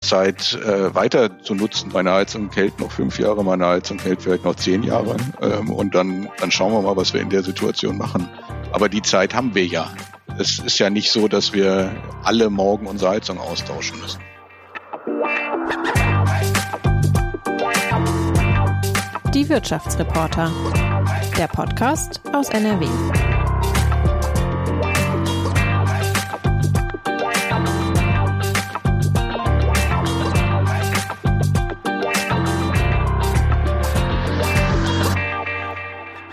Zeit äh, weiter zu nutzen. Meine Heizung hält noch fünf Jahre, meine Heizung hält vielleicht noch zehn Jahre. Ähm, und dann, dann schauen wir mal, was wir in der Situation machen. Aber die Zeit haben wir ja. Es ist ja nicht so, dass wir alle morgen unsere Heizung austauschen müssen. Die Wirtschaftsreporter. Der Podcast aus NRW.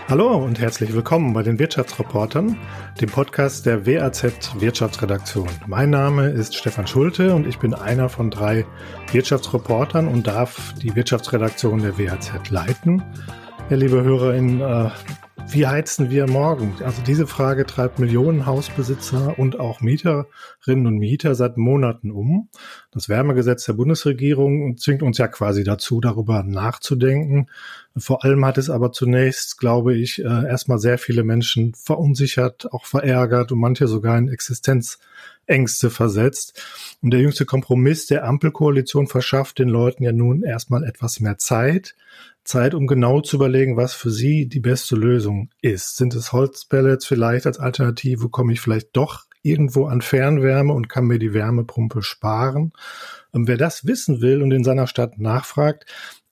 Hallo und herzlich willkommen bei den Wirtschaftsreportern, dem Podcast der WAZ Wirtschaftsredaktion. Mein Name ist Stefan Schulte und ich bin einer von drei Wirtschaftsreportern und darf die Wirtschaftsredaktion der WAZ leiten. Ja, liebe HörerInnen, äh, wie heizen wir morgen? Also diese Frage treibt Millionen Hausbesitzer und auch Mieterinnen und Mieter seit Monaten um. Das Wärmegesetz der Bundesregierung zwingt uns ja quasi dazu, darüber nachzudenken. Vor allem hat es aber zunächst, glaube ich, äh, erstmal sehr viele Menschen verunsichert, auch verärgert und manche sogar in Existenzängste versetzt. Und der jüngste Kompromiss der Ampelkoalition verschafft den Leuten ja nun erstmal etwas mehr Zeit Zeit, um genau zu überlegen, was für sie die beste Lösung ist. Sind es Holzpellets vielleicht als Alternative? Komme ich vielleicht doch irgendwo an Fernwärme und kann mir die Wärmepumpe sparen? Und wer das wissen will und in seiner Stadt nachfragt,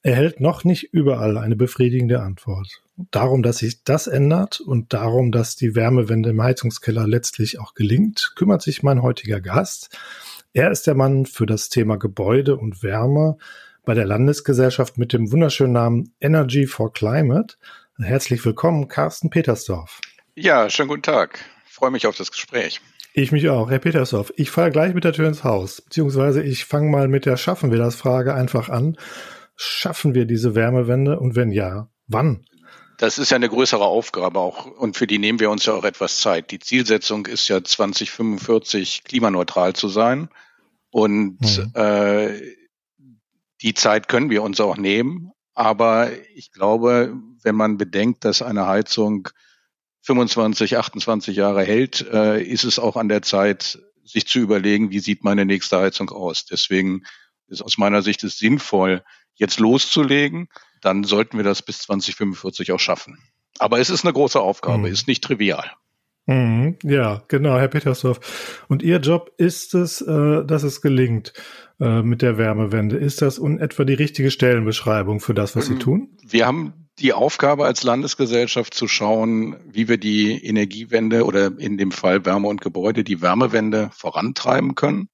erhält noch nicht überall eine befriedigende Antwort. Darum, dass sich das ändert und darum, dass die Wärmewende im Heizungskeller letztlich auch gelingt, kümmert sich mein heutiger Gast. Er ist der Mann für das Thema Gebäude und Wärme bei der Landesgesellschaft mit dem wunderschönen Namen Energy for Climate. Herzlich willkommen, Carsten Petersdorf. Ja, schönen guten Tag. Ich freue mich auf das Gespräch. Ich mich auch, Herr Petersdorf. Ich fahre gleich mit der Tür ins Haus, beziehungsweise ich fange mal mit der Schaffen wir das Frage einfach an. Schaffen wir diese Wärmewende und wenn ja, wann? Das ist ja eine größere Aufgabe auch und für die nehmen wir uns ja auch etwas Zeit. Die Zielsetzung ist ja 2045 klimaneutral zu sein und mhm. äh, die Zeit können wir uns auch nehmen. Aber ich glaube, wenn man bedenkt, dass eine Heizung 25, 28 Jahre hält, äh, ist es auch an der Zeit, sich zu überlegen, wie sieht meine nächste Heizung aus. Deswegen ist aus meiner Sicht es sinnvoll, jetzt loszulegen. Dann sollten wir das bis 2045 auch schaffen. Aber es ist eine große Aufgabe, mhm. ist nicht trivial. Mhm, ja, genau, Herr Petersdorf. Und Ihr Job ist es, äh, dass es gelingt äh, mit der Wärmewende. Ist das in etwa die richtige Stellenbeschreibung für das, was Sie ähm, tun? Wir haben die Aufgabe als Landesgesellschaft zu schauen, wie wir die Energiewende oder in dem Fall Wärme und Gebäude die Wärmewende vorantreiben können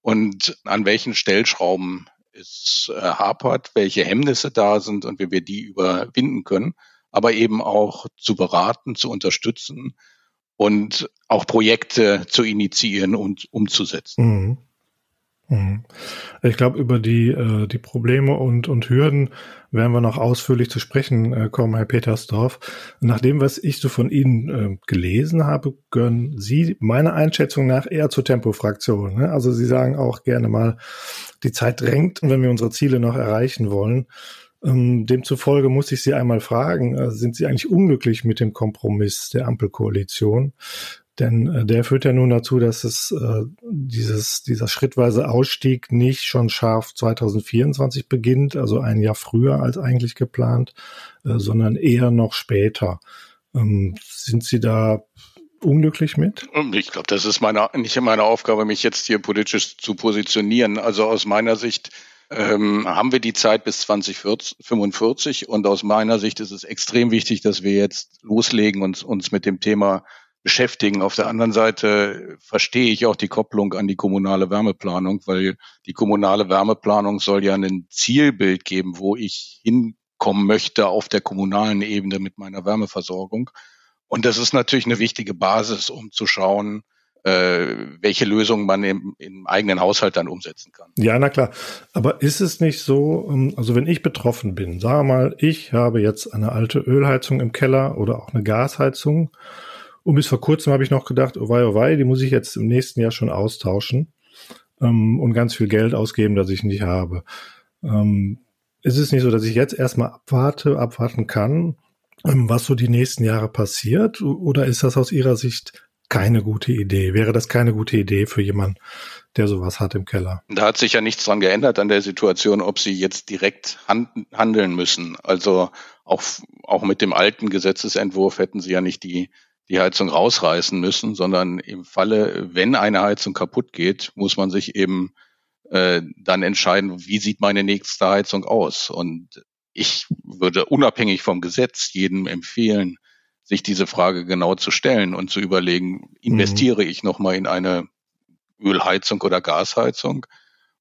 und an welchen Stellschrauben es äh, hapert, welche Hemmnisse da sind und wie wir die überwinden können, aber eben auch zu beraten, zu unterstützen, und auch Projekte zu initiieren und umzusetzen. Mhm. Mhm. Ich glaube, über die, äh, die Probleme und, und Hürden werden wir noch ausführlich zu sprechen äh, kommen, Herr Petersdorf. Nach dem, was ich so von Ihnen äh, gelesen habe, gehören Sie meiner Einschätzung nach eher zur Tempofraktion. Ne? Also Sie sagen auch gerne mal, die Zeit drängt, wenn wir unsere Ziele noch erreichen wollen. Ähm, demzufolge muss ich Sie einmal fragen, äh, sind Sie eigentlich unglücklich mit dem Kompromiss der Ampelkoalition? Denn äh, der führt ja nun dazu, dass es äh, dieses, dieser schrittweise Ausstieg nicht schon scharf 2024 beginnt, also ein Jahr früher als eigentlich geplant, äh, sondern eher noch später. Ähm, sind Sie da unglücklich mit? Ich glaube, das ist meine, nicht meine Aufgabe, mich jetzt hier politisch zu positionieren. Also aus meiner Sicht ähm, haben wir die Zeit bis 2045 und aus meiner Sicht ist es extrem wichtig, dass wir jetzt loslegen und uns mit dem Thema beschäftigen. Auf der anderen Seite verstehe ich auch die Kopplung an die kommunale Wärmeplanung, weil die kommunale Wärmeplanung soll ja ein Zielbild geben, wo ich hinkommen möchte auf der kommunalen Ebene mit meiner Wärmeversorgung. Und das ist natürlich eine wichtige Basis, um zu schauen, äh, welche Lösungen man im, im eigenen Haushalt dann umsetzen kann. Ja, na klar. Aber ist es nicht so, ähm, also wenn ich betroffen bin, sage mal, ich habe jetzt eine alte Ölheizung im Keller oder auch eine Gasheizung und bis vor kurzem habe ich noch gedacht, oh wei, oh wei, die muss ich jetzt im nächsten Jahr schon austauschen ähm, und ganz viel Geld ausgeben, das ich nicht habe. Ähm, ist es nicht so, dass ich jetzt erstmal abwarte, abwarten kann, ähm, was so die nächsten Jahre passiert? Oder ist das aus Ihrer Sicht keine gute Idee? Wäre das keine gute Idee für jemanden, der sowas hat im Keller? Da hat sich ja nichts dran geändert an der Situation, ob sie jetzt direkt handeln müssen. Also auch, auch mit dem alten Gesetzesentwurf hätten sie ja nicht die, die Heizung rausreißen müssen, sondern im Falle, wenn eine Heizung kaputt geht, muss man sich eben äh, dann entscheiden, wie sieht meine nächste Heizung aus. Und ich würde unabhängig vom Gesetz jedem empfehlen, sich diese Frage genau zu stellen und zu überlegen, investiere mhm. ich nochmal in eine Ölheizung oder Gasheizung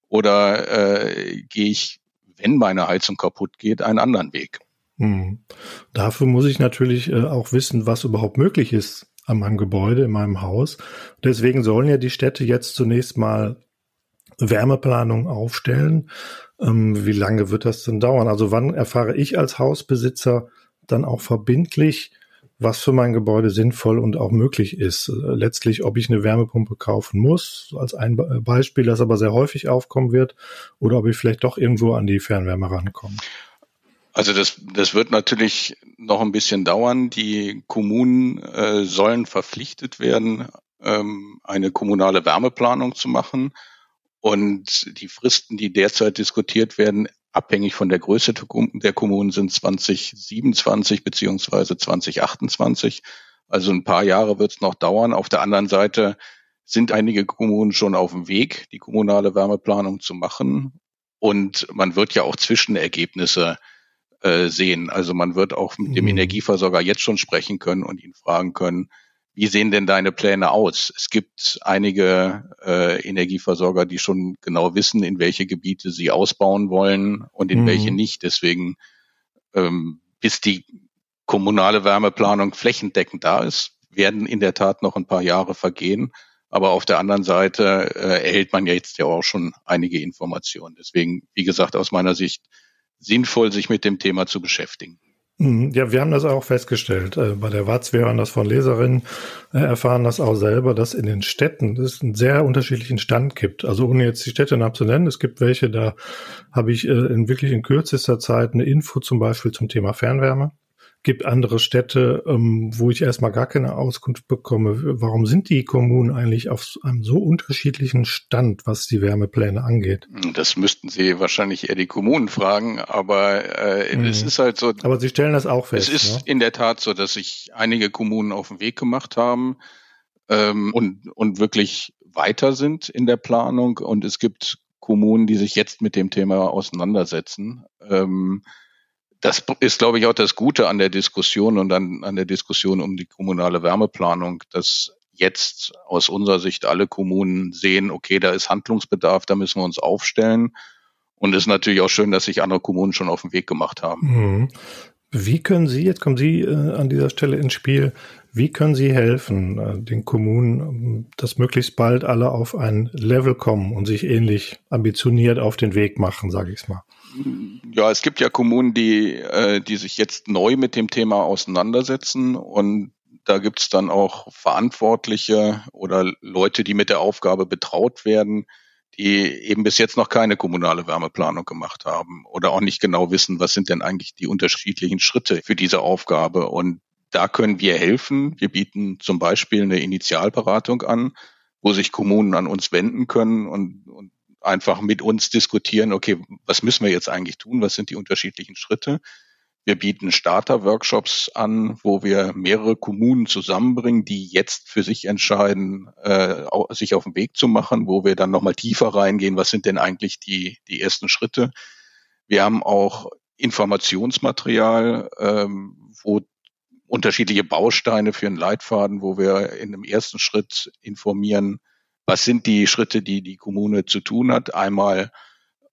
oder äh, gehe ich, wenn meine Heizung kaputt geht, einen anderen Weg. Mhm. Dafür muss ich natürlich äh, auch wissen, was überhaupt möglich ist an meinem Gebäude, in meinem Haus. Deswegen sollen ja die Städte jetzt zunächst mal Wärmeplanung aufstellen. Ähm, wie lange wird das denn dauern? Also wann erfahre ich als Hausbesitzer dann auch verbindlich, was für mein Gebäude sinnvoll und auch möglich ist. Letztlich, ob ich eine Wärmepumpe kaufen muss, als ein Beispiel, das aber sehr häufig aufkommen wird, oder ob ich vielleicht doch irgendwo an die Fernwärme rankomme. Also das, das wird natürlich noch ein bisschen dauern. Die Kommunen äh, sollen verpflichtet werden, ähm, eine kommunale Wärmeplanung zu machen. Und die Fristen, die derzeit diskutiert werden, abhängig von der Größe der Kommunen, sind 2027 beziehungsweise 2028. Also ein paar Jahre wird es noch dauern. Auf der anderen Seite sind einige Kommunen schon auf dem Weg, die kommunale Wärmeplanung zu machen. Und man wird ja auch Zwischenergebnisse äh, sehen. Also man wird auch mit dem mhm. Energieversorger jetzt schon sprechen können und ihn fragen können, wie sehen denn deine Pläne aus? Es gibt einige äh, Energieversorger, die schon genau wissen, in welche Gebiete sie ausbauen wollen und in mhm. welche nicht. Deswegen, ähm, bis die kommunale Wärmeplanung flächendeckend da ist, werden in der Tat noch ein paar Jahre vergehen. Aber auf der anderen Seite äh, erhält man ja jetzt ja auch schon einige Informationen. Deswegen, wie gesagt, aus meiner Sicht sinnvoll, sich mit dem Thema zu beschäftigen. Mhm. Ja, wir haben das auch festgestellt. Äh, bei der Watz, wir haben das von Leserinnen, äh, erfahren das auch selber, dass in den Städten es einen sehr unterschiedlichen Stand gibt. Also ohne jetzt die Städte nennen, es gibt welche, da habe ich äh, in wirklich in kürzester Zeit eine Info zum Beispiel zum Thema Fernwärme gibt andere Städte, ähm, wo ich erstmal gar keine Auskunft bekomme. Warum sind die Kommunen eigentlich auf einem so unterschiedlichen Stand, was die Wärmepläne angeht? Das müssten Sie wahrscheinlich eher die Kommunen fragen, aber äh, mhm. es ist halt so. Aber Sie stellen das auch fest. Es ist ne? in der Tat so, dass sich einige Kommunen auf den Weg gemacht haben ähm, und, und wirklich weiter sind in der Planung. Und es gibt Kommunen, die sich jetzt mit dem Thema auseinandersetzen. Ähm, das ist, glaube ich, auch das Gute an der Diskussion und an, an der Diskussion um die kommunale Wärmeplanung, dass jetzt aus unserer Sicht alle Kommunen sehen, okay, da ist Handlungsbedarf, da müssen wir uns aufstellen. Und es ist natürlich auch schön, dass sich andere Kommunen schon auf den Weg gemacht haben. Mhm. Wie können Sie, jetzt kommen Sie äh, an dieser Stelle ins Spiel, wie können Sie helfen, äh, den Kommunen, dass möglichst bald alle auf ein Level kommen und sich ähnlich ambitioniert auf den Weg machen, sage ich es mal? Ja, es gibt ja Kommunen, die, äh, die sich jetzt neu mit dem Thema auseinandersetzen und da gibt's dann auch Verantwortliche oder Leute, die mit der Aufgabe betraut werden, die eben bis jetzt noch keine kommunale Wärmeplanung gemacht haben oder auch nicht genau wissen, was sind denn eigentlich die unterschiedlichen Schritte für diese Aufgabe. Und da können wir helfen. Wir bieten zum Beispiel eine Initialberatung an, wo sich Kommunen an uns wenden können und, und einfach mit uns diskutieren, okay, was müssen wir jetzt eigentlich tun? Was sind die unterschiedlichen Schritte? Wir bieten Starter-Workshops an, wo wir mehrere Kommunen zusammenbringen, die jetzt für sich entscheiden, äh, sich auf den Weg zu machen, wo wir dann nochmal tiefer reingehen, was sind denn eigentlich die, die ersten Schritte. Wir haben auch Informationsmaterial, ähm, wo unterschiedliche Bausteine für einen Leitfaden, wo wir in einem ersten Schritt informieren, was sind die Schritte, die die Kommune zu tun hat? Einmal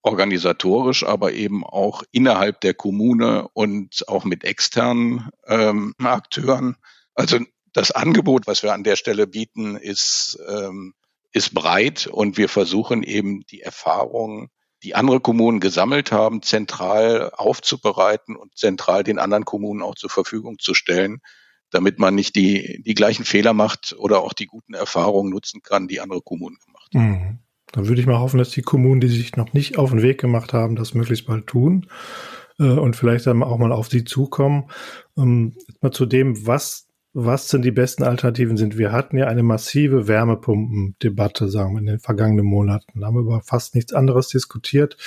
organisatorisch, aber eben auch innerhalb der Kommune und auch mit externen ähm, Akteuren. Also das Angebot, was wir an der Stelle bieten, ist, ähm, ist breit und wir versuchen eben die Erfahrungen, die andere Kommunen gesammelt haben, zentral aufzubereiten und zentral den anderen Kommunen auch zur Verfügung zu stellen, damit man nicht die, die gleichen Fehler macht oder auch die guten Erfahrungen nutzen kann, die andere Kommunen gemacht haben. Mhm. Dann würde ich mal hoffen, dass die Kommunen, die sich noch nicht auf den Weg gemacht haben, das möglichst bald tun äh, und vielleicht dann auch mal auf sie zukommen. Ähm, mal zu dem, was was denn die besten Alternativen sind. Wir hatten ja eine massive Wärmepumpendebatte, sagen wir, in den vergangenen Monaten. Da haben wir über fast nichts anderes diskutiert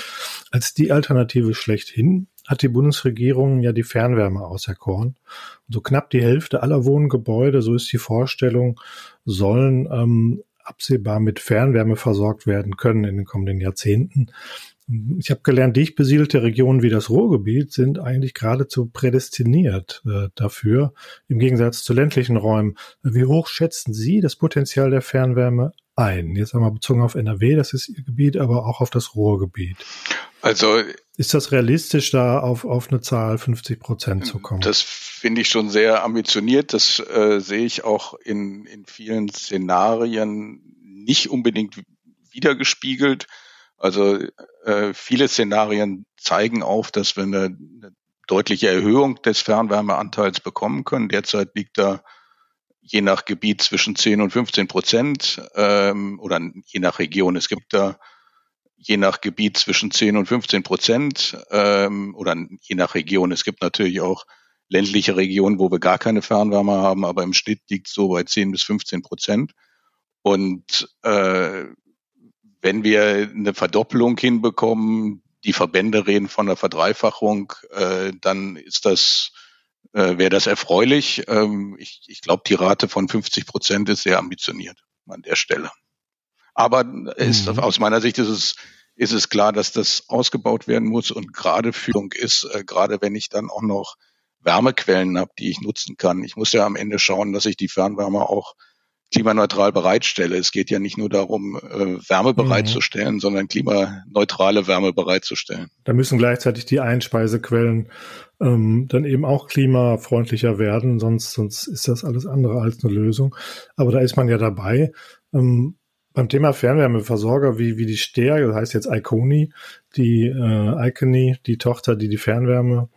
als die Alternative schlechthin hat die Bundesregierung ja die Fernwärme auserkoren. So knapp die Hälfte aller Wohngebäude, so ist die Vorstellung, sollen ähm, absehbar mit Fernwärme versorgt werden können in den kommenden Jahrzehnten. Ich habe gelernt, dicht besiedelte Regionen wie das Ruhrgebiet sind eigentlich geradezu prädestiniert äh, dafür, im Gegensatz zu ländlichen Räumen. Wie hoch schätzen Sie das Potenzial der Fernwärme ein? Jetzt einmal bezogen auf NRW, das ist Ihr Gebiet, aber auch auf das Ruhrgebiet. Also ist das realistisch, da auf, auf eine Zahl 50 Prozent zu kommen? Das finde ich schon sehr ambitioniert. Das äh, sehe ich auch in, in vielen Szenarien nicht unbedingt wiedergespiegelt. Also äh, viele Szenarien zeigen auf, dass wir eine, eine deutliche Erhöhung des Fernwärmeanteils bekommen können. Derzeit liegt da je nach Gebiet zwischen 10 und 15 Prozent ähm, oder je nach Region. Es gibt da je nach Gebiet zwischen 10 und 15 Prozent ähm, oder je nach Region. Es gibt natürlich auch ländliche Regionen, wo wir gar keine Fernwärme haben, aber im Schnitt liegt so bei 10 bis 15 Prozent. Und äh, wenn wir eine Verdoppelung hinbekommen, die Verbände reden von einer Verdreifachung, äh, dann ist das äh, wäre das erfreulich. Ähm, ich ich glaube, die Rate von 50 Prozent ist sehr ambitioniert an der Stelle. Aber ist, mhm. aus meiner Sicht ist es, ist es klar, dass das ausgebaut werden muss und gerade Führung ist, äh, gerade wenn ich dann auch noch Wärmequellen habe, die ich nutzen kann. Ich muss ja am Ende schauen, dass ich die Fernwärme auch klimaneutral bereitstelle. Es geht ja nicht nur darum, äh, Wärme mhm. bereitzustellen, sondern klimaneutrale Wärme bereitzustellen. Da müssen gleichzeitig die Einspeisequellen ähm, dann eben auch klimafreundlicher werden, sonst, sonst ist das alles andere als eine Lösung. Aber da ist man ja dabei. Ähm, beim Thema Fernwärmeversorger wie, wie die Steer, das heißt jetzt Iconi, die äh, Iconi, die Tochter, die die Fernwärme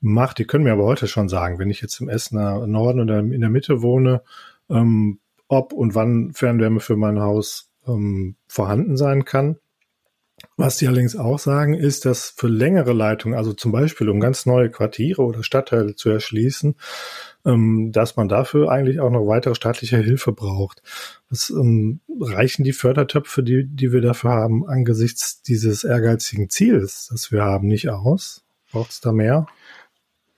macht, die können mir aber heute schon sagen, wenn ich jetzt im Essener Norden oder in der Mitte wohne, ähm, ob und wann Fernwärme für mein Haus ähm, vorhanden sein kann. Was die allerdings auch sagen, ist, dass für längere Leitungen, also zum Beispiel um ganz neue Quartiere oder Stadtteile zu erschließen, ähm, dass man dafür eigentlich auch noch weitere staatliche Hilfe braucht. Was, ähm, reichen die Fördertöpfe, die, die wir dafür haben, angesichts dieses ehrgeizigen Ziels, das wir haben, nicht aus? Braucht es da mehr?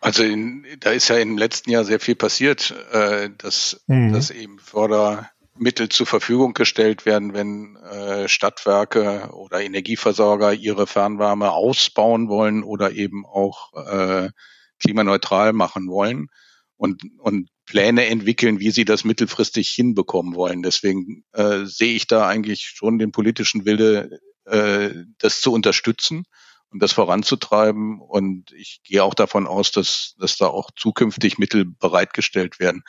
Also in, da ist ja im letzten Jahr sehr viel passiert, äh, dass, mhm. dass eben Fördermittel zur Verfügung gestellt werden, wenn äh, Stadtwerke oder Energieversorger ihre Fernwärme ausbauen wollen oder eben auch äh, klimaneutral machen wollen und, und Pläne entwickeln, wie sie das mittelfristig hinbekommen wollen. Deswegen äh, sehe ich da eigentlich schon den politischen Wille, äh, das zu unterstützen und das voranzutreiben. Und ich gehe auch davon aus, dass, dass da auch zukünftig Mittel bereitgestellt werden.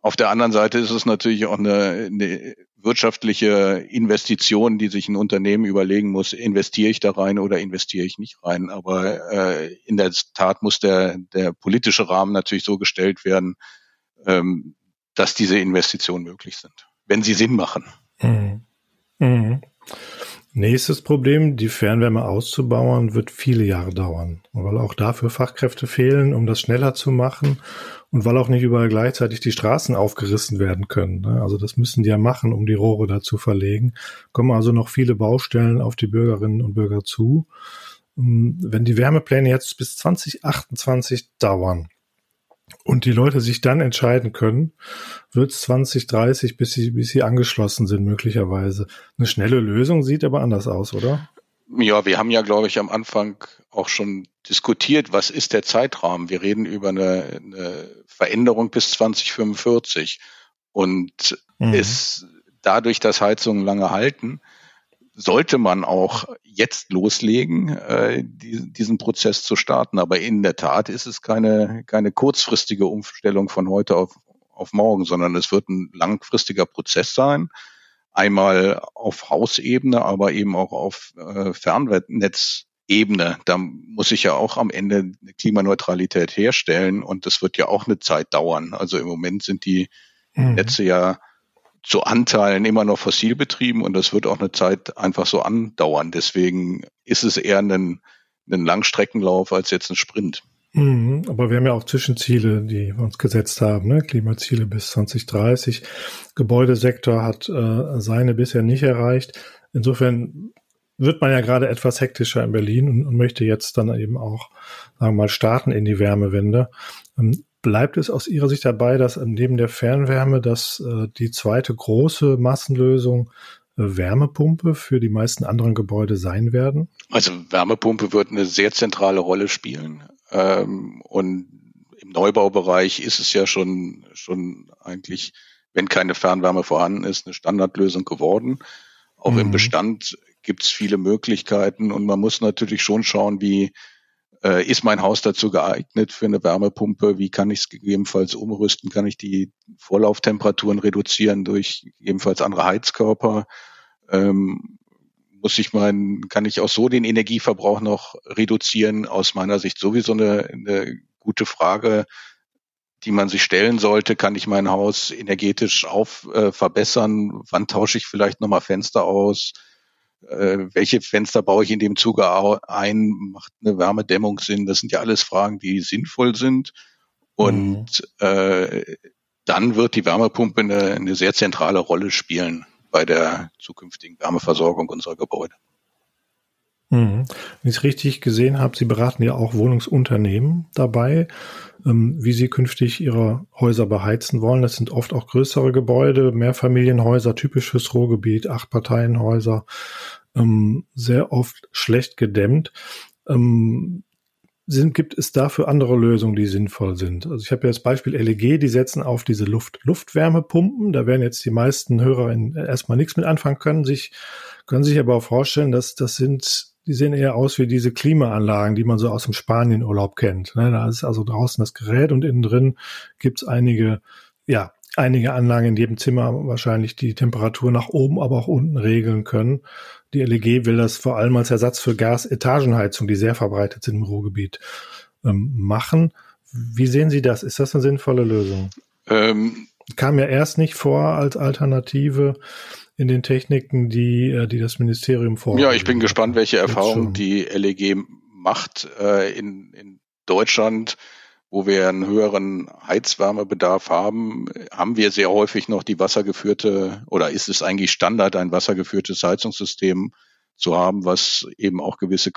Auf der anderen Seite ist es natürlich auch eine, eine wirtschaftliche Investition, die sich ein Unternehmen überlegen muss, investiere ich da rein oder investiere ich nicht rein. Aber äh, in der Tat muss der, der politische Rahmen natürlich so gestellt werden, ähm, dass diese Investitionen möglich sind, wenn sie Sinn machen. Mhm. Mhm. Nächstes Problem, die Fernwärme auszubauen, wird viele Jahre dauern. Und weil auch dafür Fachkräfte fehlen, um das schneller zu machen und weil auch nicht überall gleichzeitig die Straßen aufgerissen werden können. Ne? Also das müssen die ja machen, um die Rohre da zu verlegen. Kommen also noch viele Baustellen auf die Bürgerinnen und Bürger zu. Ähm, wenn die Wärmepläne jetzt bis 2028 dauern, und die Leute sich dann entscheiden können, wird es 2030, bis sie, bis sie angeschlossen sind, möglicherweise. Eine schnelle Lösung sieht aber anders aus, oder? Ja, wir haben ja, glaube ich, am Anfang auch schon diskutiert, was ist der Zeitrahmen? Wir reden über eine, eine Veränderung bis 2045. Und mhm. ist dadurch, dass Heizungen lange halten, sollte man auch jetzt loslegen, äh, die, diesen Prozess zu starten. Aber in der Tat ist es keine, keine kurzfristige Umstellung von heute auf, auf morgen, sondern es wird ein langfristiger Prozess sein. Einmal auf Hausebene, aber eben auch auf äh, Fernnetzebene. Da muss ich ja auch am Ende eine Klimaneutralität herstellen und das wird ja auch eine Zeit dauern. Also im Moment sind die mhm. Netze ja zu Anteilen immer noch fossil betrieben und das wird auch eine Zeit einfach so andauern. Deswegen ist es eher ein, ein Langstreckenlauf als jetzt ein Sprint. Mhm, aber wir haben ja auch Zwischenziele, die wir uns gesetzt haben, ne? Klimaziele bis 2030. Gebäudesektor hat äh, seine bisher nicht erreicht. Insofern wird man ja gerade etwas hektischer in Berlin und, und möchte jetzt dann eben auch, sagen wir mal, starten in die Wärmewende. Ähm, bleibt es aus Ihrer Sicht dabei, dass neben der Fernwärme dass äh, die zweite große Massenlösung äh, Wärmepumpe für die meisten anderen Gebäude sein werden? Also Wärmepumpe wird eine sehr zentrale Rolle spielen. Ähm, und im Neubaubereich ist es ja schon, schon eigentlich, wenn keine Fernwärme vorhanden ist, eine Standardlösung geworden. Auch mhm. im Bestand gibt es viele Möglichkeiten und man muss natürlich schon schauen, wie äh, ist mein Haus dazu geeignet für eine Wärmepumpe? Wie kann ich es gegebenenfalls umrüsten? Kann ich die Vorlauftemperaturen reduzieren durch gegebenenfalls andere Heizkörper? Ähm, muss ich meinen, kann ich auch so den Energieverbrauch noch reduzieren? Aus meiner Sicht sowieso eine, eine gute Frage, die man sich stellen sollte. Kann ich mein Haus energetisch auf äh, verbessern? Wann tausche ich vielleicht nochmal Fenster aus? Äh, welche Fenster baue ich in dem Zuge ein? Macht eine Wärmedämmung Sinn? Das sind ja alles Fragen, die sinnvoll sind. Und mhm. äh, dann wird die Wärmepumpe eine, eine sehr zentrale Rolle spielen bei der zukünftigen Wärmeversorgung unserer Gebäude. Mhm. Wenn ich es richtig gesehen habe, Sie beraten ja auch Wohnungsunternehmen dabei, ähm, wie sie künftig ihre Häuser beheizen wollen. Das sind oft auch größere Gebäude, Mehrfamilienhäuser, typisches Ruhrgebiet, Achtparteienhäuser, ähm, sehr oft schlecht gedämmt. Ähm, sind, gibt es dafür andere Lösungen, die sinnvoll sind? Also ich habe ja das Beispiel LEG, die setzen auf diese Luft-Luftwärmepumpen. Da werden jetzt die meisten Hörer erstmal nichts mit anfangen können, sich, können sich aber auch vorstellen, dass das sind, die sehen eher aus wie diese Klimaanlagen, die man so aus dem Spanienurlaub kennt. Ne? Da ist also draußen das Gerät und innen drin gibt's einige, ja, einige Anlagen in jedem Zimmer wahrscheinlich die Temperatur nach oben, aber auch unten regeln können. Die LEG will das vor allem als Ersatz für Gas-Etagenheizung, die sehr verbreitet sind im Ruhrgebiet, ähm, machen. Wie sehen Sie das? Ist das eine sinnvolle Lösung? Ähm, Kam ja erst nicht vor als Alternative in den Techniken, die, äh, die das Ministerium vor. Ja, ich bin gespannt, welche Erfahrungen die LEG macht äh, in, in Deutschland wo wir einen höheren Heizwärmebedarf haben, haben wir sehr häufig noch die wassergeführte oder ist es eigentlich Standard, ein wassergeführtes Heizungssystem zu haben, was eben auch gewisse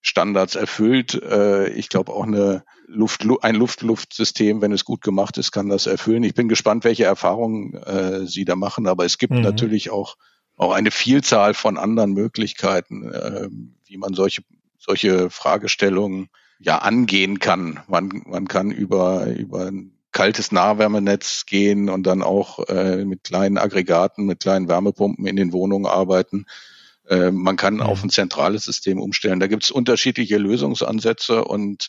Qualitätsstandards erfüllt. Äh, ich glaube auch eine Luft, ein Luft-Luft-System, wenn es gut gemacht ist, kann das erfüllen. Ich bin gespannt, welche Erfahrungen äh, Sie da machen, aber es gibt mhm. natürlich auch auch eine Vielzahl von anderen Möglichkeiten, äh, wie man solche solche Fragestellungen ja angehen kann. Man, man kann über, über ein kaltes Nahwärmenetz gehen und dann auch äh, mit kleinen Aggregaten, mit kleinen Wärmepumpen in den Wohnungen arbeiten. Äh, man kann ja. auf ein zentrales System umstellen. Da gibt es unterschiedliche Lösungsansätze und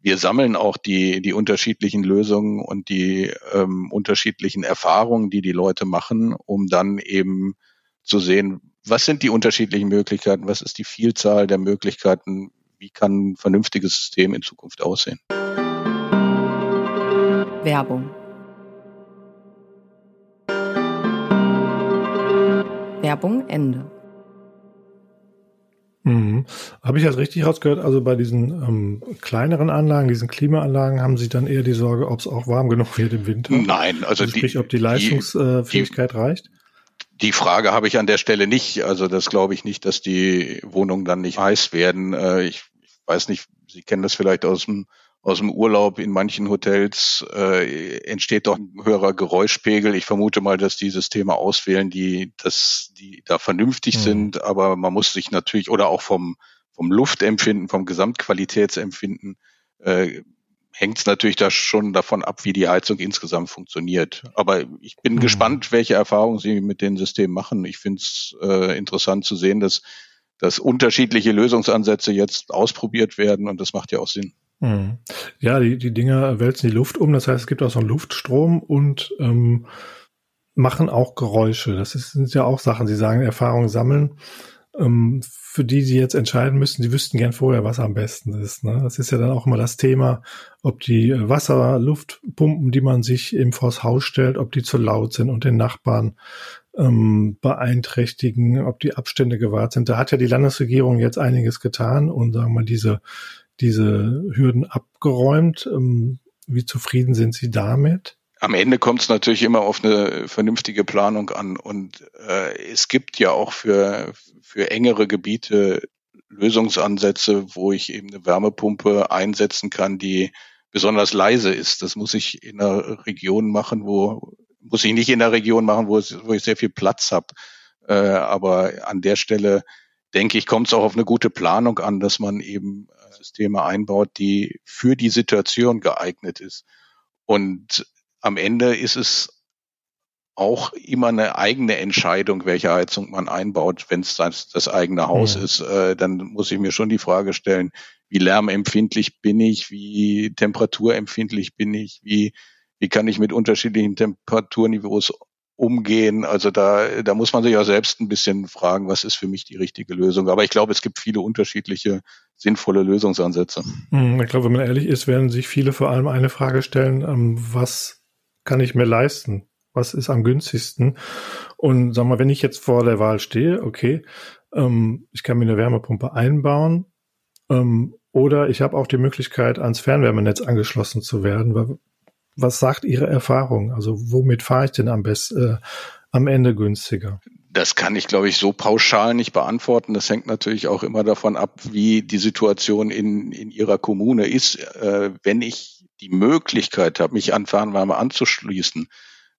wir sammeln auch die, die unterschiedlichen Lösungen und die ähm, unterschiedlichen Erfahrungen, die die Leute machen, um dann eben zu sehen, was sind die unterschiedlichen Möglichkeiten, was ist die Vielzahl der Möglichkeiten, wie kann ein vernünftiges System in Zukunft aussehen. Werbung. Werbung Ende. Mhm. Habe ich das richtig rausgehört? Also bei diesen ähm, kleineren Anlagen, diesen Klimaanlagen, haben Sie dann eher die Sorge, ob es auch warm genug wird im Winter? Nein, also, also sprich, die, ob die Leistungsfähigkeit die, reicht? Die Frage habe ich an der Stelle nicht. Also das glaube ich nicht, dass die Wohnungen dann nicht heiß werden. Äh, ich weiß nicht, Sie kennen das vielleicht aus dem aus dem Urlaub in manchen Hotels äh, entsteht doch ein höherer Geräuschpegel. Ich vermute mal, dass die Systeme auswählen, die das, die da vernünftig mhm. sind, aber man muss sich natürlich oder auch vom vom Luftempfinden, vom Gesamtqualitätsempfinden äh, hängt es natürlich da schon davon ab, wie die Heizung insgesamt funktioniert. Aber ich bin mhm. gespannt, welche Erfahrungen Sie mit den Systemen machen. Ich finde es äh, interessant zu sehen, dass, dass unterschiedliche Lösungsansätze jetzt ausprobiert werden und das macht ja auch Sinn. Mhm. Ja, die, die Dinger wälzen die Luft um. Das heißt, es gibt auch so einen Luftstrom und ähm, machen auch Geräusche. Das ist, sind ja auch Sachen, Sie sagen, Erfahrungen sammeln ähm, für die, die jetzt entscheiden müssen, die wüssten gern vorher, was am besten ist. Ne? Das ist ja dann auch immer das Thema, ob die Wasser-, Luftpumpen, die man sich eben vors Haus stellt, ob die zu laut sind und den Nachbarn ähm, beeinträchtigen, ob die Abstände gewahrt sind. Da hat ja die Landesregierung jetzt einiges getan und sagen wir mal diese diese Hürden abgeräumt. Ähm, wie zufrieden sind Sie damit? Am Ende kommt es natürlich immer auf eine vernünftige Planung an. Und äh, es gibt ja auch für, für engere Gebiete Lösungsansätze, wo ich eben eine Wärmepumpe einsetzen kann, die besonders leise ist. Das muss ich in einer Region machen, wo muss ich nicht in der Region machen, wo, es, wo ich sehr viel Platz habe. Äh, aber an der Stelle denke ich, kommt es auch auf eine gute Planung an, dass man eben Systeme einbaut, die für die Situation geeignet ist. Und am Ende ist es auch immer eine eigene Entscheidung, welche Heizung man einbaut, wenn es das, das, eigene Haus ja. ist. Äh, dann muss ich mir schon die Frage stellen, wie lärmempfindlich bin ich, wie temperaturempfindlich bin ich, wie, wie kann ich mit unterschiedlichen Temperaturniveaus umgehen. Also da, da muss man sich auch selbst ein bisschen fragen, was ist für mich die richtige Lösung. Aber ich glaube, es gibt viele unterschiedliche sinnvolle Lösungsansätze. Hm, ich glaube, wenn man ehrlich ist, werden sich viele vor allem eine Frage stellen, ähm, was kann ich mir leisten? was ist am günstigsten. Und sag mal, wenn ich jetzt vor der Wahl stehe, okay, ähm, ich kann mir eine Wärmepumpe einbauen ähm, oder ich habe auch die Möglichkeit, ans Fernwärmenetz angeschlossen zu werden. Was sagt Ihre Erfahrung? Also womit fahre ich denn am besten äh, am Ende günstiger? Das kann ich, glaube ich, so pauschal nicht beantworten. Das hängt natürlich auch immer davon ab, wie die Situation in, in Ihrer Kommune ist. Äh, wenn ich die Möglichkeit habe, mich an Fernwärme anzuschließen,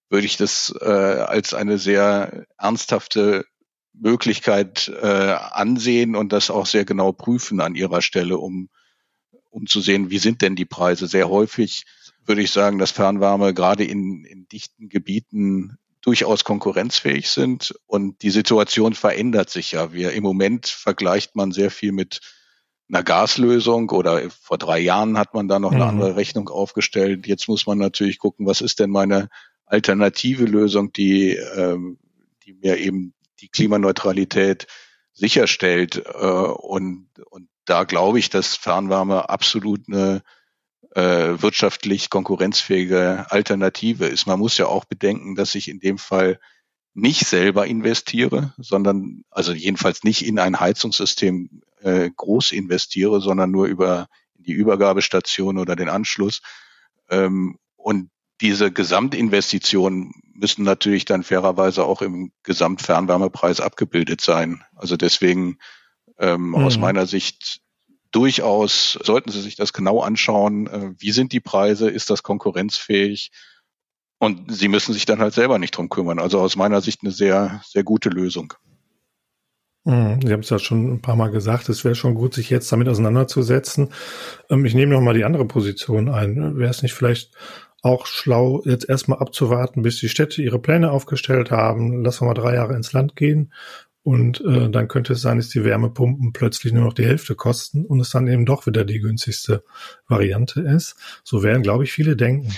würde ich das äh, als eine sehr ernsthafte Möglichkeit äh, ansehen und das auch sehr genau prüfen an ihrer Stelle, um, um zu sehen, wie sind denn die Preise. Sehr häufig würde ich sagen, dass Fernwärme gerade in, in dichten Gebieten durchaus konkurrenzfähig sind und die Situation verändert sich ja. Wir im Moment vergleicht man sehr viel mit einer Gaslösung oder vor drei Jahren hat man da noch eine mhm. andere Rechnung aufgestellt. Jetzt muss man natürlich gucken, was ist denn meine alternative Lösung, die, ähm, die mir eben die Klimaneutralität sicherstellt. Äh, und, und da glaube ich, dass Fernwärme absolut eine äh, wirtschaftlich konkurrenzfähige Alternative ist. Man muss ja auch bedenken, dass ich in dem Fall nicht selber investiere, sondern also jedenfalls nicht in ein Heizungssystem äh, groß investiere, sondern nur über die Übergabestation oder den Anschluss. Ähm, und diese Gesamtinvestitionen müssen natürlich dann fairerweise auch im Gesamtfernwärmepreis abgebildet sein. Also deswegen ähm, mhm. aus meiner Sicht durchaus sollten Sie sich das genau anschauen. Äh, wie sind die Preise? Ist das konkurrenzfähig? Und Sie müssen sich dann halt selber nicht drum kümmern. Also aus meiner Sicht eine sehr, sehr gute Lösung. Mhm. Sie haben es ja schon ein paar Mal gesagt, es wäre schon gut, sich jetzt damit auseinanderzusetzen. Ähm, ich nehme noch mal die andere Position ein. Wäre es nicht vielleicht auch schlau, jetzt erstmal abzuwarten, bis die Städte ihre Pläne aufgestellt haben. Lassen wir mal drei Jahre ins Land gehen. Und äh, dann könnte es sein, dass die Wärmepumpen plötzlich nur noch die Hälfte kosten und es dann eben doch wieder die günstigste Variante ist. So werden, glaube ich, viele denken.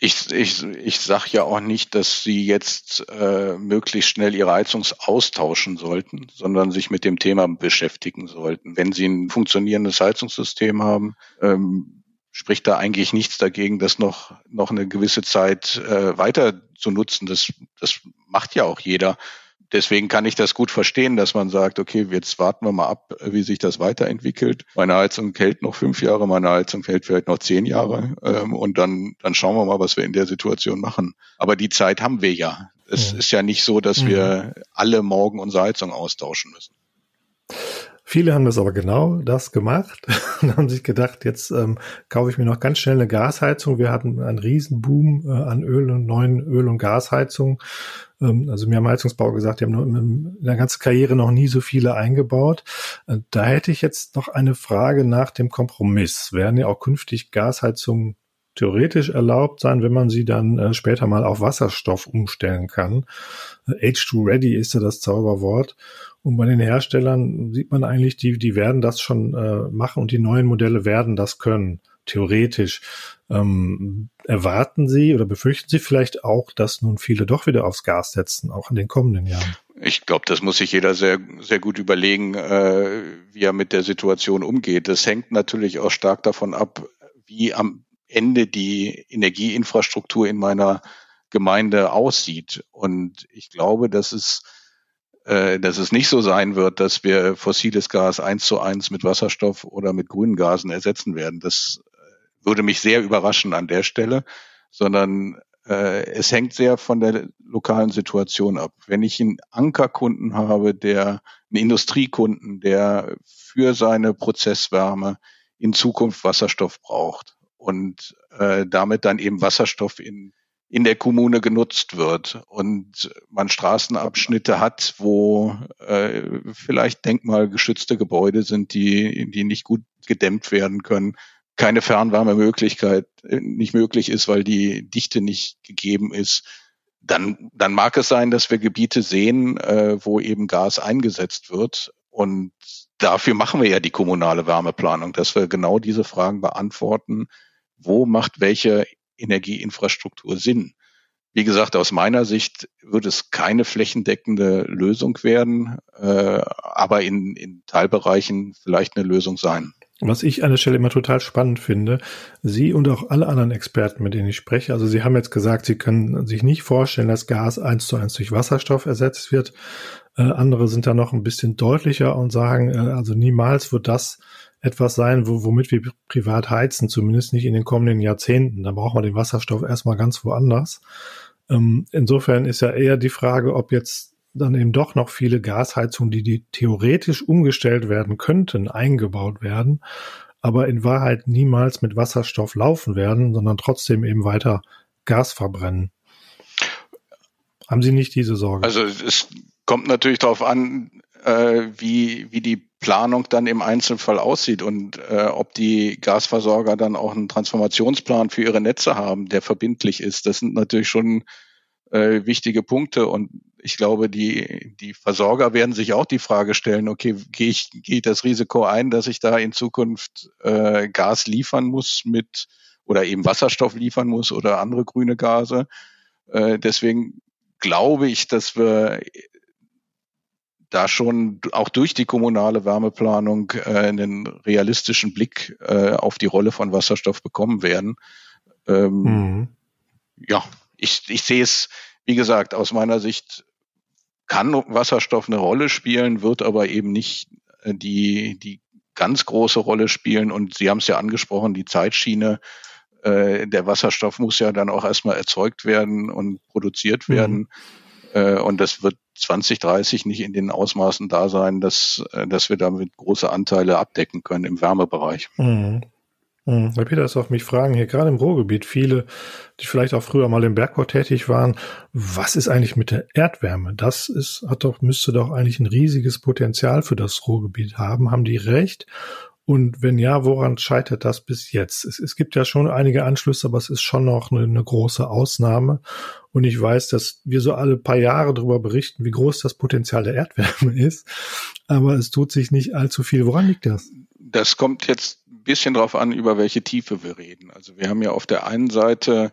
Ich, ich, ich sage ja auch nicht, dass Sie jetzt äh, möglichst schnell Ihre Heizung austauschen sollten, sondern sich mit dem Thema beschäftigen sollten. Wenn Sie ein funktionierendes Heizungssystem haben, ähm, spricht da eigentlich nichts dagegen, das noch, noch eine gewisse Zeit äh, weiter zu nutzen. Das, das macht ja auch jeder. Deswegen kann ich das gut verstehen, dass man sagt, okay, jetzt warten wir mal ab, wie sich das weiterentwickelt. Meine Heizung hält noch fünf Jahre, meine Heizung hält vielleicht noch zehn Jahre ähm, und dann, dann schauen wir mal, was wir in der Situation machen. Aber die Zeit haben wir ja. Es ja. ist ja nicht so, dass mhm. wir alle morgen unsere Heizung austauschen müssen. Viele haben das aber genau das gemacht und haben sich gedacht, jetzt ähm, kaufe ich mir noch ganz schnell eine Gasheizung. Wir hatten einen Riesenboom äh, an Öl und neuen Öl- und Gasheizungen. Ähm, also mir haben Heizungsbau gesagt, die haben in der ganzen Karriere noch nie so viele eingebaut. Äh, da hätte ich jetzt noch eine Frage nach dem Kompromiss. Werden ja auch künftig Gasheizungen theoretisch erlaubt sein, wenn man sie dann äh, später mal auf Wasserstoff umstellen kann. H2-Ready ist ja das Zauberwort. Und bei den Herstellern sieht man eigentlich, die, die werden das schon äh, machen und die neuen Modelle werden das können, theoretisch. Ähm, erwarten Sie oder befürchten Sie vielleicht auch, dass nun viele doch wieder aufs Gas setzen, auch in den kommenden Jahren? Ich glaube, das muss sich jeder sehr, sehr gut überlegen, äh, wie er mit der Situation umgeht. Das hängt natürlich auch stark davon ab, wie am Ende die Energieinfrastruktur in meiner Gemeinde aussieht. Und ich glaube, dass es äh, dass es nicht so sein wird, dass wir fossiles Gas eins zu eins mit Wasserstoff oder mit grünen Gasen ersetzen werden. Das würde mich sehr überraschen an der Stelle, sondern äh, es hängt sehr von der lokalen Situation ab. Wenn ich einen Ankerkunden habe, der einen Industriekunden, der für seine Prozesswärme in Zukunft Wasserstoff braucht und äh, damit dann eben Wasserstoff in in der Kommune genutzt wird und man Straßenabschnitte hat, wo äh, vielleicht denkmalgeschützte Gebäude sind, die, die nicht gut gedämmt werden können, keine Fernwärmemöglichkeit äh, nicht möglich ist, weil die Dichte nicht gegeben ist, dann, dann mag es sein, dass wir Gebiete sehen, äh, wo eben Gas eingesetzt wird. Und dafür machen wir ja die kommunale Wärmeplanung, dass wir genau diese Fragen beantworten. Wo macht welche Energieinfrastruktur Sinn. Wie gesagt, aus meiner Sicht wird es keine flächendeckende Lösung werden, äh, aber in, in Teilbereichen vielleicht eine Lösung sein. Was ich an der Stelle immer total spannend finde, Sie und auch alle anderen Experten, mit denen ich spreche, also Sie haben jetzt gesagt, Sie können sich nicht vorstellen, dass Gas eins zu eins durch Wasserstoff ersetzt wird. Äh, andere sind da noch ein bisschen deutlicher und sagen, äh, also niemals wird das etwas sein, wo, womit wir privat heizen, zumindest nicht in den kommenden Jahrzehnten. Da brauchen wir den Wasserstoff erstmal ganz woanders. Ähm, insofern ist ja eher die Frage, ob jetzt dann eben doch noch viele Gasheizungen, die, die theoretisch umgestellt werden könnten, eingebaut werden, aber in Wahrheit niemals mit Wasserstoff laufen werden, sondern trotzdem eben weiter Gas verbrennen. Haben Sie nicht diese Sorge? Also es kommt natürlich darauf an, äh, wie, wie die Planung dann im Einzelfall aussieht und äh, ob die Gasversorger dann auch einen Transformationsplan für ihre Netze haben, der verbindlich ist. Das sind natürlich schon äh, wichtige Punkte und ich glaube, die, die Versorger werden sich auch die Frage stellen, okay, gehe ich, gehe ich das Risiko ein, dass ich da in Zukunft äh, Gas liefern muss mit oder eben Wasserstoff liefern muss oder andere grüne Gase. Äh, deswegen glaube ich, dass wir da schon auch durch die kommunale Wärmeplanung äh, einen realistischen Blick äh, auf die Rolle von Wasserstoff bekommen werden. Ähm, mhm. Ja, ich, ich sehe es, wie gesagt, aus meiner Sicht kann Wasserstoff eine Rolle spielen, wird aber eben nicht äh, die, die ganz große Rolle spielen. Und Sie haben es ja angesprochen, die Zeitschiene, äh, der Wasserstoff muss ja dann auch erstmal erzeugt werden und produziert mhm. werden. Äh, und das wird 2030 nicht in den Ausmaßen da sein, dass, äh, dass wir damit große Anteile abdecken können im Wärmebereich. Mhm. Mhm. Herr Peter, ist auf mich fragen, hier gerade im Ruhrgebiet, viele, die vielleicht auch früher mal im Bergbau tätig waren, was ist eigentlich mit der Erdwärme? Das ist, hat doch, müsste doch eigentlich ein riesiges Potenzial für das Ruhrgebiet haben. Haben die recht? Und wenn ja, woran scheitert das bis jetzt? Es, es, gibt ja schon einige Anschlüsse, aber es ist schon noch eine, eine, große Ausnahme. Und ich weiß, dass wir so alle paar Jahre darüber berichten, wie groß das Potenzial der Erdwärme ist. Aber es tut sich nicht allzu viel. Woran liegt das? Das kommt jetzt bisschen darauf an, über welche Tiefe wir reden. Also wir haben ja auf der einen Seite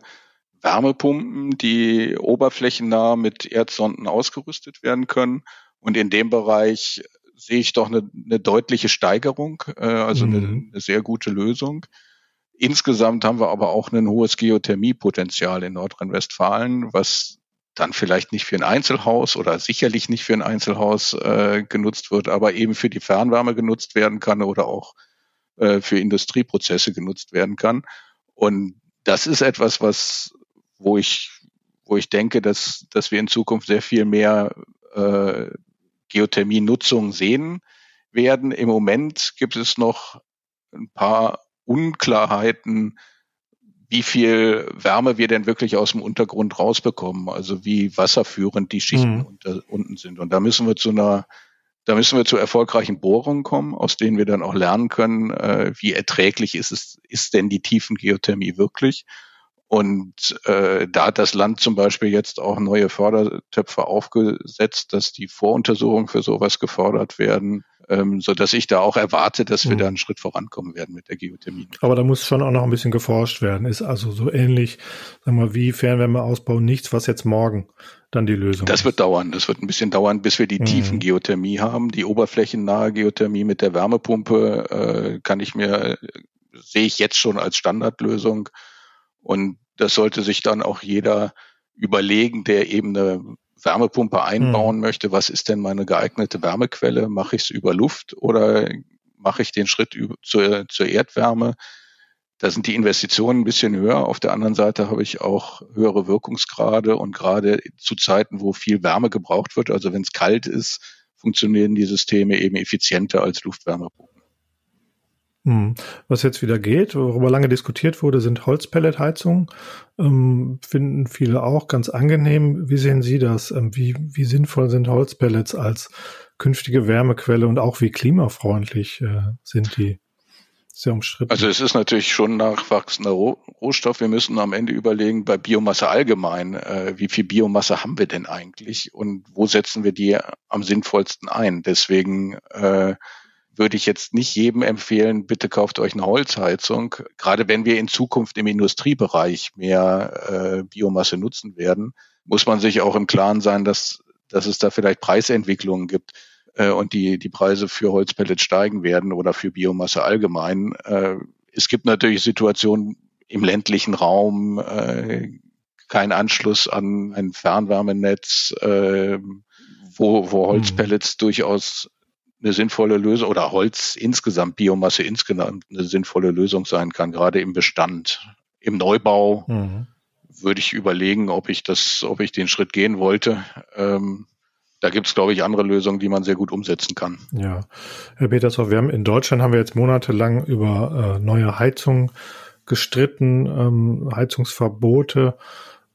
Wärmepumpen, die oberflächennah mit Erdsonden ausgerüstet werden können. Und in dem Bereich sehe ich doch eine, eine deutliche Steigerung, äh, also mhm. eine, eine sehr gute Lösung. Insgesamt haben wir aber auch ein hohes Geothermiepotenzial in Nordrhein-Westfalen, was dann vielleicht nicht für ein Einzelhaus oder sicherlich nicht für ein Einzelhaus äh, genutzt wird, aber eben für die Fernwärme genutzt werden kann oder auch äh, für Industrieprozesse genutzt werden kann. Und das ist etwas, was, wo ich, wo ich denke, dass, dass wir in Zukunft sehr viel mehr äh, Geothermie-Nutzung sehen werden. Im Moment gibt es noch ein paar Unklarheiten, wie viel Wärme wir denn wirklich aus dem Untergrund rausbekommen, also wie wasserführend die Schichten mhm. unter, unten sind. Und da müssen wir zu einer, da müssen wir zu erfolgreichen Bohrungen kommen, aus denen wir dann auch lernen können, äh, wie erträglich ist es, ist denn die Tiefengeothermie wirklich? Und äh, da hat das Land zum Beispiel jetzt auch neue Fördertöpfe aufgesetzt, dass die Voruntersuchungen für sowas gefordert werden, ähm, so dass ich da auch erwarte, dass wir mhm. da einen Schritt vorankommen werden mit der Geothermie. Aber da muss schon auch noch ein bisschen geforscht werden. Ist also so ähnlich, sagen wir, wie Fernwärmeausbau nichts, was jetzt morgen dann die Lösung Das ist. wird dauern. Das wird ein bisschen dauern, bis wir die mhm. tiefen Geothermie haben. Die oberflächennahe Geothermie mit der Wärmepumpe äh, kann ich mir, sehe ich jetzt schon als Standardlösung. Und das sollte sich dann auch jeder überlegen, der eben eine Wärmepumpe einbauen hm. möchte, was ist denn meine geeignete Wärmequelle? Mache ich es über Luft oder mache ich den Schritt zur, zur Erdwärme? Da sind die Investitionen ein bisschen höher. Auf der anderen Seite habe ich auch höhere Wirkungsgrade und gerade zu Zeiten, wo viel Wärme gebraucht wird, also wenn es kalt ist, funktionieren die Systeme eben effizienter als Luftwärmepumpen. Hm. Was jetzt wieder geht, worüber lange diskutiert wurde, sind Holzpelletheizungen. Ähm, finden viele auch ganz angenehm. Wie sehen Sie das? Ähm, wie, wie sinnvoll sind Holzpellets als künftige Wärmequelle und auch wie klimafreundlich äh, sind die? Sehr umstritten. Also es ist natürlich schon nachwachsender Rohstoff. Wir müssen am Ende überlegen, bei Biomasse allgemein, äh, wie viel Biomasse haben wir denn eigentlich und wo setzen wir die am sinnvollsten ein? Deswegen äh, würde ich jetzt nicht jedem empfehlen, bitte kauft euch eine Holzheizung. Gerade wenn wir in Zukunft im Industriebereich mehr äh, Biomasse nutzen werden, muss man sich auch im Klaren sein, dass, dass es da vielleicht Preisentwicklungen gibt äh, und die, die Preise für Holzpellets steigen werden oder für Biomasse allgemein. Äh, es gibt natürlich Situationen im ländlichen Raum, äh, kein Anschluss an ein Fernwärmenetz, äh, wo, wo Holzpellets mhm. durchaus eine sinnvolle Lösung oder Holz insgesamt, Biomasse insgesamt eine sinnvolle Lösung sein kann, gerade im Bestand. Im Neubau mhm. würde ich überlegen, ob ich das, ob ich den Schritt gehen wollte. Ähm, da gibt es, glaube ich, andere Lösungen, die man sehr gut umsetzen kann. Ja, Herr Petershoff, wir haben in Deutschland haben wir jetzt monatelang über äh, neue Heizungen gestritten, ähm, Heizungsverbote.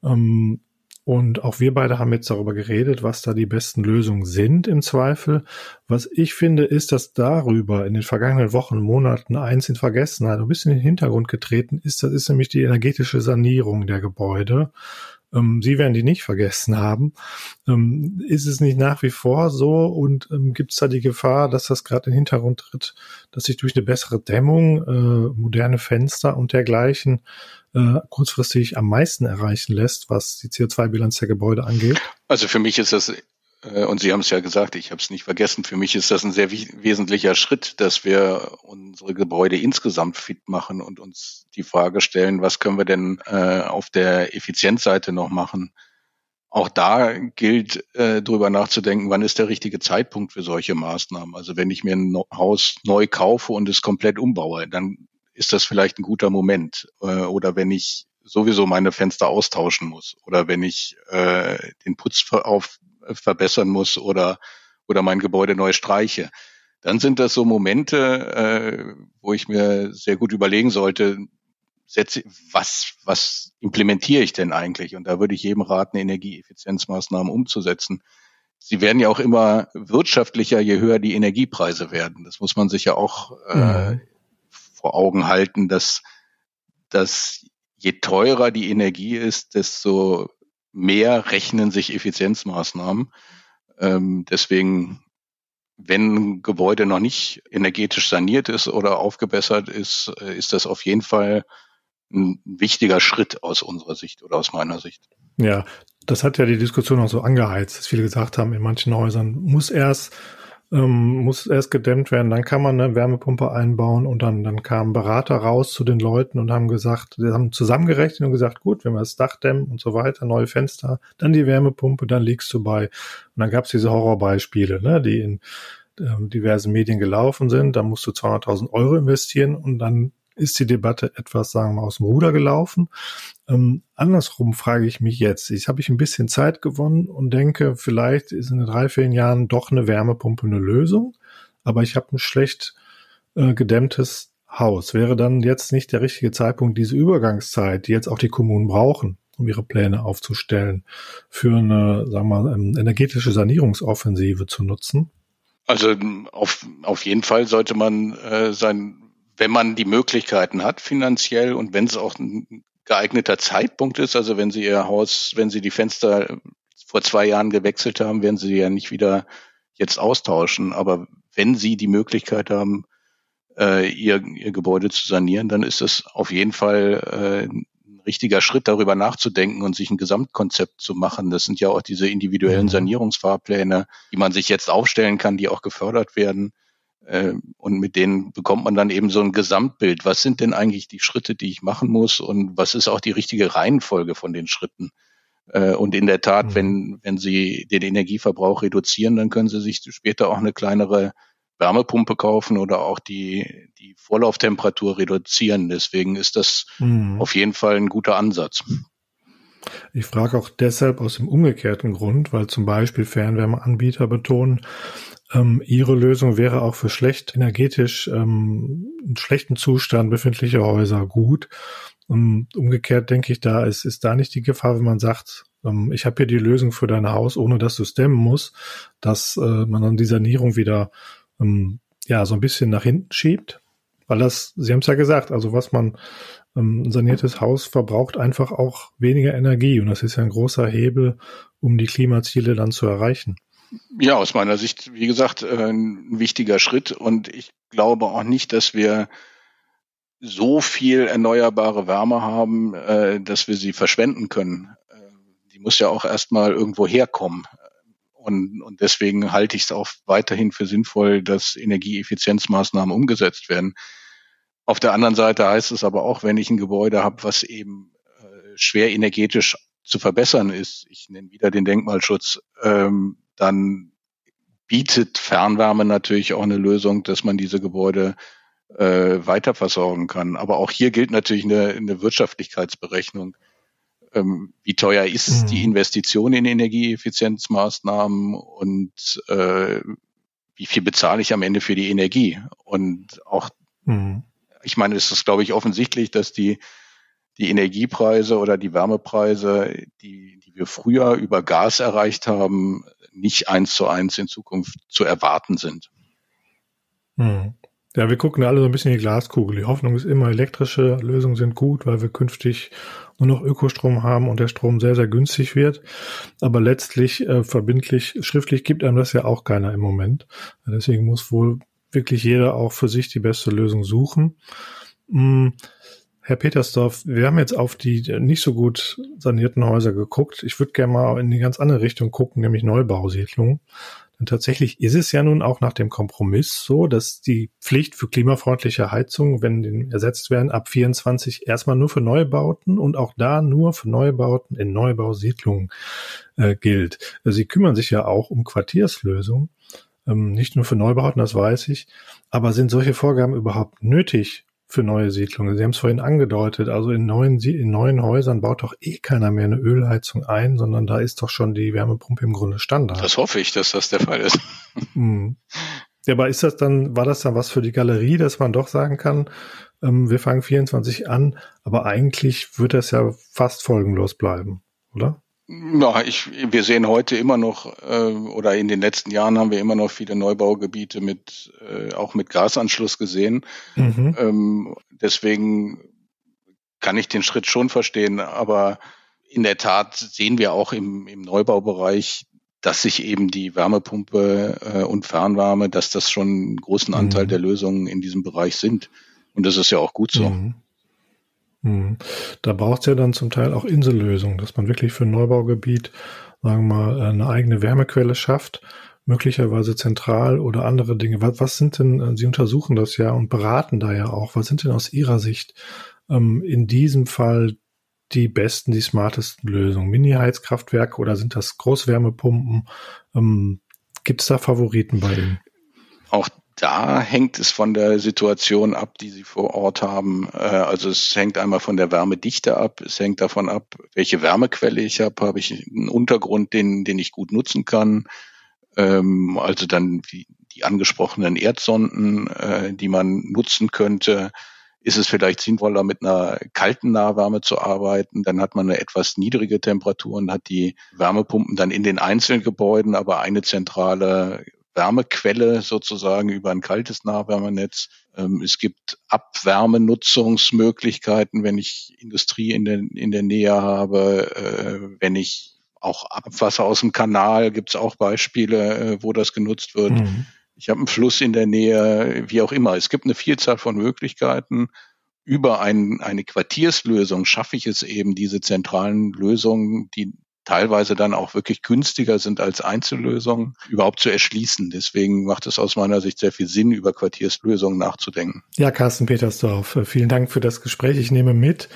Ähm, und auch wir beide haben jetzt darüber geredet, was da die besten Lösungen sind im Zweifel. Was ich finde, ist, dass darüber in den vergangenen Wochen, Monaten eins in Vergessenheit, ein bisschen in den Hintergrund getreten ist. Das ist nämlich die energetische Sanierung der Gebäude ähm, Sie werden die nicht vergessen haben. Ähm, ist es nicht nach wie vor so und ähm, gibt es da die Gefahr, dass das gerade in den Hintergrund tritt, dass sich durch eine bessere Dämmung, äh, moderne Fenster und dergleichen äh, kurzfristig am meisten erreichen lässt, was die CO2-Bilanz der Gebäude angeht? Also für mich ist das äh, und Sie haben es ja gesagt, ich habe es nicht vergessen. Für mich ist das ein sehr wesentlicher Schritt, dass wir unsere Gebäude insgesamt fit machen und uns die Frage stellen, was können wir denn äh, auf der Effizienzseite noch machen. Auch da gilt, äh, darüber nachzudenken, wann ist der richtige Zeitpunkt für solche Maßnahmen. Also wenn ich mir ein Haus neu kaufe und es komplett umbaue, dann ist das vielleicht ein guter Moment. Äh, oder wenn ich sowieso meine Fenster austauschen muss oder wenn ich äh, den Putz auf verbessern muss oder, oder mein Gebäude neu streiche. Dann sind das so Momente, äh, wo ich mir sehr gut überlegen sollte, setze, was, was implementiere ich denn eigentlich? Und da würde ich jedem raten, Energieeffizienzmaßnahmen umzusetzen. Sie werden ja auch immer wirtschaftlicher, je höher die Energiepreise werden. Das muss man sich ja auch äh, mhm. Vor Augen halten, dass, dass je teurer die Energie ist, desto mehr rechnen sich Effizienzmaßnahmen. Ähm, deswegen, wenn ein Gebäude noch nicht energetisch saniert ist oder aufgebessert ist, äh, ist das auf jeden Fall ein wichtiger Schritt aus unserer Sicht oder aus meiner Sicht. Ja, das hat ja die Diskussion auch so angeheizt, dass viele gesagt haben, in manchen Häusern muss erst ähm, muss erst gedämmt werden, dann kann man eine Wärmepumpe einbauen und dann, dann kamen Berater raus zu den Leuten und haben gesagt, die haben zusammengerechnet und gesagt, gut, wenn wir das Dach dämmen und so weiter, neue Fenster, dann die Wärmepumpe, dann liegst du bei. Und dann gab es diese Horrorbeispiele, ne, die in ähm, diversen Medien gelaufen sind. Da musst du 200.000 Euro investieren und dann ist die Debatte etwas, sagen wir mal, aus dem Ruder gelaufen. Ähm, andersrum frage ich mich jetzt, ich habe ich ein bisschen Zeit gewonnen und denke, vielleicht ist in drei, vier Jahren doch eine Wärmepumpe eine Lösung, aber ich habe ein schlecht äh, gedämmtes Haus. Wäre dann jetzt nicht der richtige Zeitpunkt, diese Übergangszeit, die jetzt auch die Kommunen brauchen, um ihre Pläne aufzustellen, für eine, sagen wir mal, ähm, energetische Sanierungsoffensive zu nutzen? Also auf, auf jeden Fall sollte man äh, sein wenn man die Möglichkeiten hat finanziell und wenn es auch ein geeigneter Zeitpunkt ist, also wenn Sie Ihr Haus, wenn Sie die Fenster vor zwei Jahren gewechselt haben, werden Sie ja nicht wieder jetzt austauschen. Aber wenn Sie die Möglichkeit haben, äh, Ihr, Ihr Gebäude zu sanieren, dann ist es auf jeden Fall äh, ein richtiger Schritt, darüber nachzudenken und sich ein Gesamtkonzept zu machen. Das sind ja auch diese individuellen mhm. Sanierungsfahrpläne, die man sich jetzt aufstellen kann, die auch gefördert werden. Äh, und mit denen bekommt man dann eben so ein Gesamtbild. Was sind denn eigentlich die Schritte, die ich machen muss und was ist auch die richtige Reihenfolge von den Schritten? Äh, und in der Tat, mhm. wenn, wenn Sie den Energieverbrauch reduzieren, dann können Sie sich später auch eine kleinere Wärmepumpe kaufen oder auch die, die Vorlauftemperatur reduzieren. Deswegen ist das mhm. auf jeden Fall ein guter Ansatz. Ich frage auch deshalb aus dem umgekehrten Grund, weil zum Beispiel Fernwärmeanbieter betonen, ähm, ihre Lösung wäre auch für schlecht energetisch ähm, in schlechten Zustand befindliche Häuser gut. Um, umgekehrt denke ich, da ist, ist da nicht die Gefahr, wenn man sagt, ähm, ich habe hier die Lösung für dein Haus, ohne dass du stemmen musst, dass äh, man dann die Sanierung wieder ähm, ja so ein bisschen nach hinten schiebt. Weil das, Sie haben es ja gesagt, also was man ähm, ein saniertes Haus verbraucht einfach auch weniger Energie und das ist ja ein großer Hebel, um die Klimaziele dann zu erreichen. Ja, aus meiner Sicht, wie gesagt, äh, ein wichtiger Schritt und ich glaube auch nicht, dass wir so viel erneuerbare Wärme haben, äh, dass wir sie verschwenden können. Äh, die muss ja auch erstmal irgendwo herkommen. Und, und deswegen halte ich es auch weiterhin für sinnvoll, dass Energieeffizienzmaßnahmen umgesetzt werden. Auf der anderen Seite heißt es aber auch, wenn ich ein Gebäude habe, was eben schwer energetisch zu verbessern ist, ich nenne wieder den Denkmalschutz, ähm, dann bietet Fernwärme natürlich auch eine Lösung, dass man diese Gebäude äh, weiter versorgen kann. Aber auch hier gilt natürlich eine, eine Wirtschaftlichkeitsberechnung. Ähm, wie teuer ist mhm. die Investition in Energieeffizienzmaßnahmen und äh, wie viel bezahle ich am Ende für die Energie? Und auch, mhm. ich meine, es ist, glaube ich, offensichtlich, dass die, die Energiepreise oder die Wärmepreise, die, die wir früher über Gas erreicht haben, nicht eins zu eins in Zukunft zu erwarten sind. Mhm. Ja, wir gucken alle so ein bisschen in die Glaskugel. Die Hoffnung ist immer, elektrische Lösungen sind gut, weil wir künftig nur noch Ökostrom haben und der Strom sehr, sehr günstig wird. Aber letztlich äh, verbindlich, schriftlich gibt einem das ja auch keiner im Moment. Deswegen muss wohl wirklich jeder auch für sich die beste Lösung suchen. Hm. Herr Petersdorf, wir haben jetzt auf die nicht so gut sanierten Häuser geguckt. Ich würde gerne mal in die ganz andere Richtung gucken, nämlich Neubausiedlungen. Und tatsächlich ist es ja nun auch nach dem Kompromiss so, dass die Pflicht für klimafreundliche Heizung, wenn die ersetzt werden, ab 24 erstmal nur für Neubauten und auch da nur für Neubauten in Neubausiedlungen äh, gilt. Also sie kümmern sich ja auch um Quartierslösungen, ähm, nicht nur für Neubauten, das weiß ich. Aber sind solche Vorgaben überhaupt nötig, für neue Siedlungen. Sie haben es vorhin angedeutet, also in neuen, in neuen Häusern baut doch eh keiner mehr eine Ölheizung ein, sondern da ist doch schon die Wärmepumpe im Grunde Standard. Das hoffe ich, dass das der Fall ist. Hm. Ja, aber ist das dann, war das dann was für die Galerie, dass man doch sagen kann, ähm, wir fangen 24 an, aber eigentlich wird das ja fast folgenlos bleiben, oder? Ja, ich, wir sehen heute immer noch, äh, oder in den letzten Jahren haben wir immer noch viele Neubaugebiete mit, äh, auch mit Gasanschluss gesehen. Mhm. Ähm, deswegen kann ich den Schritt schon verstehen, aber in der Tat sehen wir auch im, im Neubaubereich, dass sich eben die Wärmepumpe äh, und Fernwärme, dass das schon einen großen Anteil mhm. der Lösungen in diesem Bereich sind. Und das ist ja auch gut so. Mhm. Hm. Da braucht es ja dann zum Teil auch Insellösungen, dass man wirklich für ein Neubaugebiet, sagen wir mal, eine eigene Wärmequelle schafft, möglicherweise zentral oder andere Dinge. Was, was sind denn, äh, Sie untersuchen das ja und beraten da ja auch, was sind denn aus Ihrer Sicht ähm, in diesem Fall die besten, die smartesten Lösungen? Mini-Heizkraftwerke oder sind das Großwärmepumpen? Ähm, Gibt es da Favoriten bei Ihnen? Auch da hängt es von der Situation ab, die Sie vor Ort haben. Äh, also es hängt einmal von der Wärmedichte ab, es hängt davon ab, welche Wärmequelle ich habe. Habe ich einen Untergrund, den, den ich gut nutzen kann? Ähm, also dann die, angesprochenen Erdsonden, äh, die man nutzen könnte. Ist es vielleicht sinnvoller, mit einer kalten Nahwärme zu arbeiten? Dann hat man eine etwas niedrige Temperatur und hat die Wärmepumpen dann in den einzelnen Gebäuden, aber eine zentrale Wärmequelle sozusagen über ein kaltes Nahwärmenetz. Ähm, es gibt Abwärmenutzungsmöglichkeiten, wenn ich Industrie in der, in der Nähe habe, äh, wenn ich auch Abwasser aus dem Kanal, gibt es auch Beispiele, äh, wo das genutzt wird. Mhm. Ich habe einen Fluss in der Nähe, wie auch immer. Es gibt eine Vielzahl von Möglichkeiten. Über ein, eine Quartierslösung schaffe ich es eben, diese zentralen Lösungen, die teilweise dann auch wirklich günstiger sind als Einzellösungen, überhaupt zu erschließen. Deswegen macht es aus meiner Sicht sehr viel Sinn, über Quartierslösungen nachzudenken. Ja, Carsten Petersdorf, äh, vielen Dank für das Gespräch. Ich nehme mit,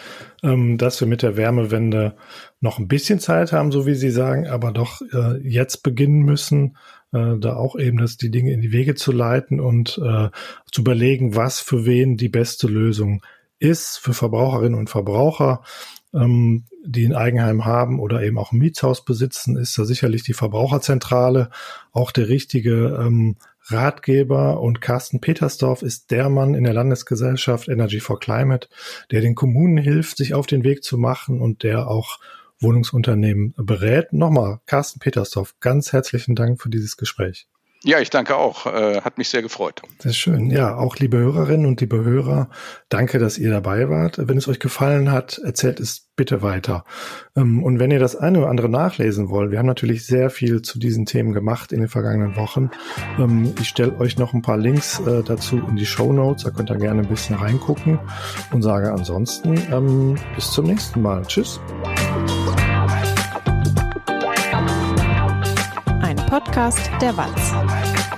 ähm, dass wir mit der Wärmewende noch ein bisschen Zeit haben, so wie Sie sagen, aber doch äh, jetzt beginnen müssen, äh, da auch eben das, die Dinge in die Wege zu leiten und zu überlegen, was für wen die beste Lösung ist für Verbraucherinnen und Verbraucher ähm, die ein Eigenheim haben oder eben auch ein Mietshaus besitzen, ist da sicherlich die Verbraucherzentrale auch der richtige ähm, Ratgeber und Carsten Petersdorf ist der Mann in der Landesgesellschaft Energy for Climate, der den Kommunen hilft, sich auf den Weg zu machen und der auch Wohnungsunternehmen berät. Nochmal, Carsten Petersdorf, ganz herzlichen Dank für dieses Gespräch. Ja, ich danke auch. Äh, hat mich sehr gefreut. Sehr schön. Ja, auch liebe Hörerinnen und liebe Hörer, danke, dass ihr dabei wart. Wenn es euch gefallen hat, erzählt es bitte weiter. Ähm, und wenn ihr das eine oder andere nachlesen wollt, wir haben natürlich sehr viel zu diesen Themen gemacht in den vergangenen Wochen. Ähm, ich stelle euch noch ein paar Links äh, dazu in die Show Notes. Da könnt ihr gerne ein bisschen reingucken und sage ansonsten ähm, bis zum nächsten Mal. Tschüss. Podcast der Walz.